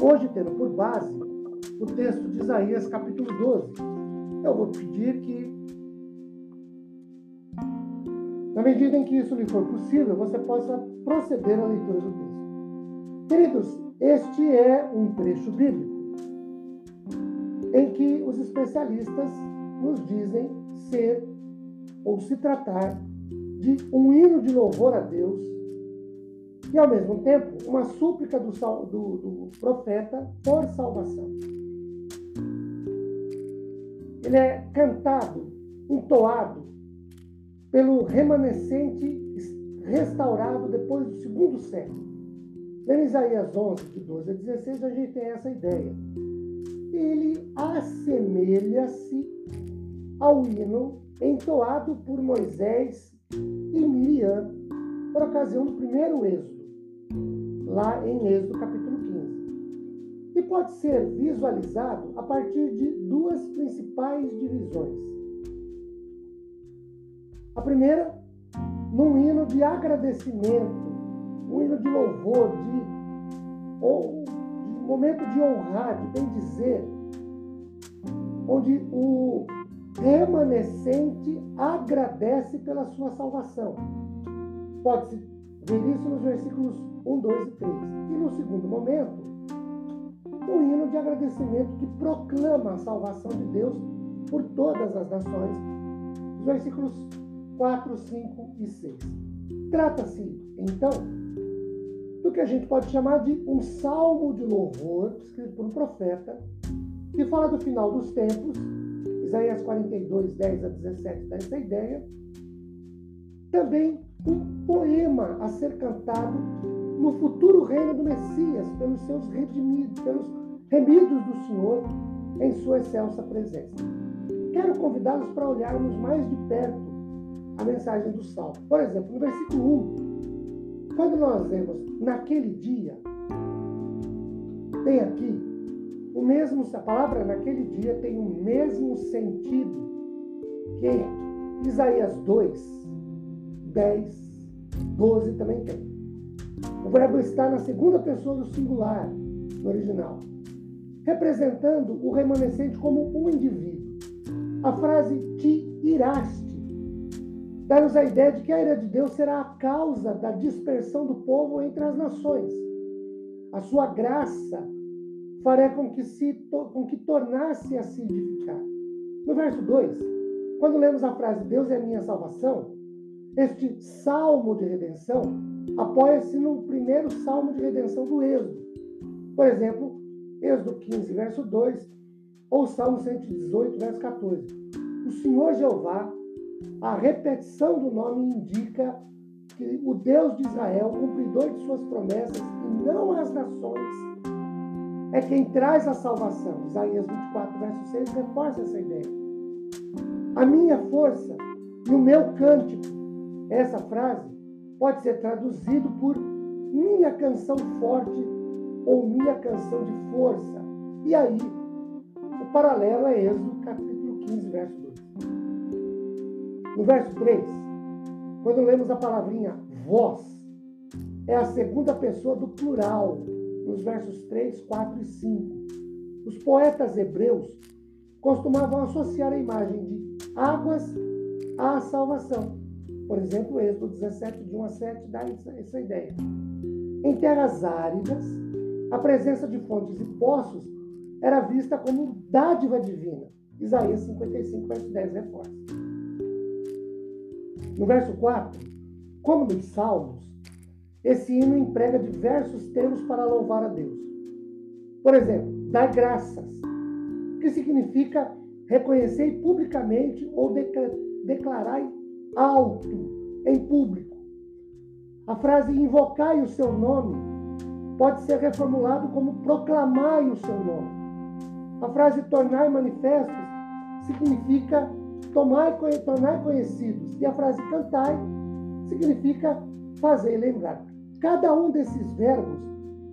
Hoje, tendo por base o texto de Isaías, capítulo 12, eu vou pedir que, na medida em que isso lhe for possível, você possa proceder à leitura do texto. Queridos, este é um trecho bíblico em que os especialistas nos dizem ser ou se tratar de um hino de louvor a Deus e, ao mesmo tempo, uma súplica do, do, do profeta por salvação. Ele é cantado, entoado pelo remanescente restaurado depois do segundo século. Em Isaías 11, de 12 a 16, a gente tem essa ideia. Ele assemelha-se ao hino entoado por Moisés e Miriam por ocasião do primeiro êxodo lá em Êxodo capítulo 15. E pode ser visualizado a partir de duas principais divisões. A primeira, num hino de agradecimento, um hino de louvor, de, ou, de momento de honrar, de bem dizer, onde o remanescente agradece pela sua salvação. Pode-se ver isso nos versículos 1, 2 e 3. E no segundo momento, um hino de agradecimento que proclama a salvação de Deus por todas as nações, os versículos 4, 5 e 6. Trata-se, então, do que a gente pode chamar de um salmo de louvor, escrito por um profeta, que fala do final dos tempos, Isaías 42, 10 a 17 dá essa ideia. Também um poema a ser cantado no futuro reino do Messias, pelos seus redimidos, pelos remidos do Senhor em sua excelsa presença. Quero convidá-los para olharmos mais de perto a mensagem do Salmo. Por exemplo, no versículo 1, quando nós vemos naquele dia, tem aqui o mesmo, a palavra naquele dia tem o mesmo sentido que Isaías 2, 10, 12 também tem. O verbo está na segunda pessoa do singular no original, representando o remanescente como um indivíduo. A frase te iraste dá-nos a ideia de que a ira de Deus será a causa da dispersão do povo entre as nações. A sua graça fará com que, se, com que tornasse a se edificar. No verso 2, quando lemos a frase Deus é a minha salvação, este salmo de redenção apoia-se no primeiro salmo de redenção do Êxodo. Por exemplo, Êxodo 15, verso 2, ou Salmo 118, verso 14. O Senhor Jeová, a repetição do nome indica que o Deus de Israel, cumpridor de suas promessas, e não as nações, é quem traz a salvação. Isaías 24, verso 6 reforça essa ideia. A minha força e o meu cântico essa frase pode ser traduzido por minha canção forte ou minha canção de força. E aí, o paralelo é Êxodo capítulo 15, verso 2. No verso 3, quando lemos a palavrinha voz, é a segunda pessoa do plural, nos versos 3, 4 e 5. Os poetas hebreus costumavam associar a imagem de águas à salvação. Por exemplo, Êxodo 17, de 1 a 7, dá essa ideia. Em terras áridas, a presença de fontes e poços era vista como dádiva divina. Isaías 55, verso 10 reforça. No verso 4, como nos Salmos, esse hino emprega diversos termos para louvar a Deus. Por exemplo, dar graças, que significa reconhecer publicamente ou declarar alto, em público. A frase invocai o seu nome pode ser reformulado como proclamai o seu nome. A frase tornai manifestos significa tomar, tornar conhecidos. E a frase cantai significa fazer lembrar. Cada um desses verbos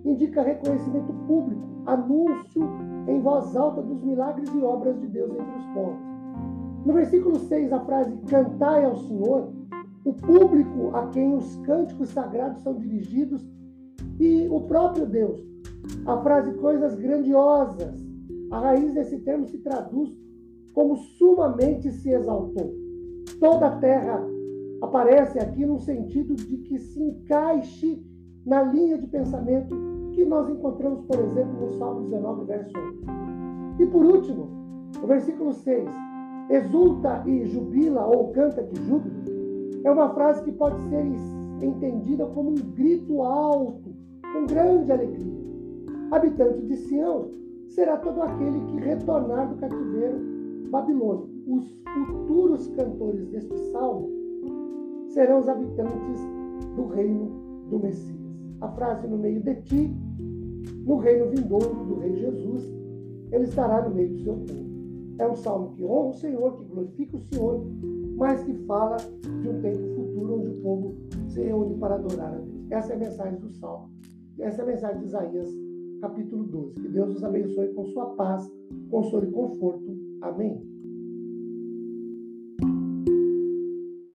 indica reconhecimento público, anúncio em voz alta dos milagres e obras de Deus entre os povos. No versículo 6, a frase cantai ao Senhor, o público a quem os cânticos sagrados são dirigidos e o próprio Deus. A frase coisas grandiosas, a raiz desse termo se traduz como sumamente se exaltou. Toda a terra aparece aqui no sentido de que se encaixe na linha de pensamento que nós encontramos, por exemplo, no Salmo 19, verso 1. E por último, o versículo 6, exulta e jubila ou canta que júbilo, é uma frase que pode ser entendida como um grito alto, com grande alegria. Habitante de Sião será todo aquele que retornar do cativeiro babilônico. Os futuros cantores deste salmo serão os habitantes do reino do Messias. A frase no meio de ti, no reino vindouro do Rei Jesus, ele estará no meio do seu povo. É um salmo que honra o Senhor, que glorifica o Senhor, mas que fala de um tempo futuro onde o povo se reúne para adorar a Deus. Essa é a mensagem do salmo. Essa é a mensagem de Isaías, capítulo 12. Que Deus os abençoe com sua paz, consolo e conforto Amém?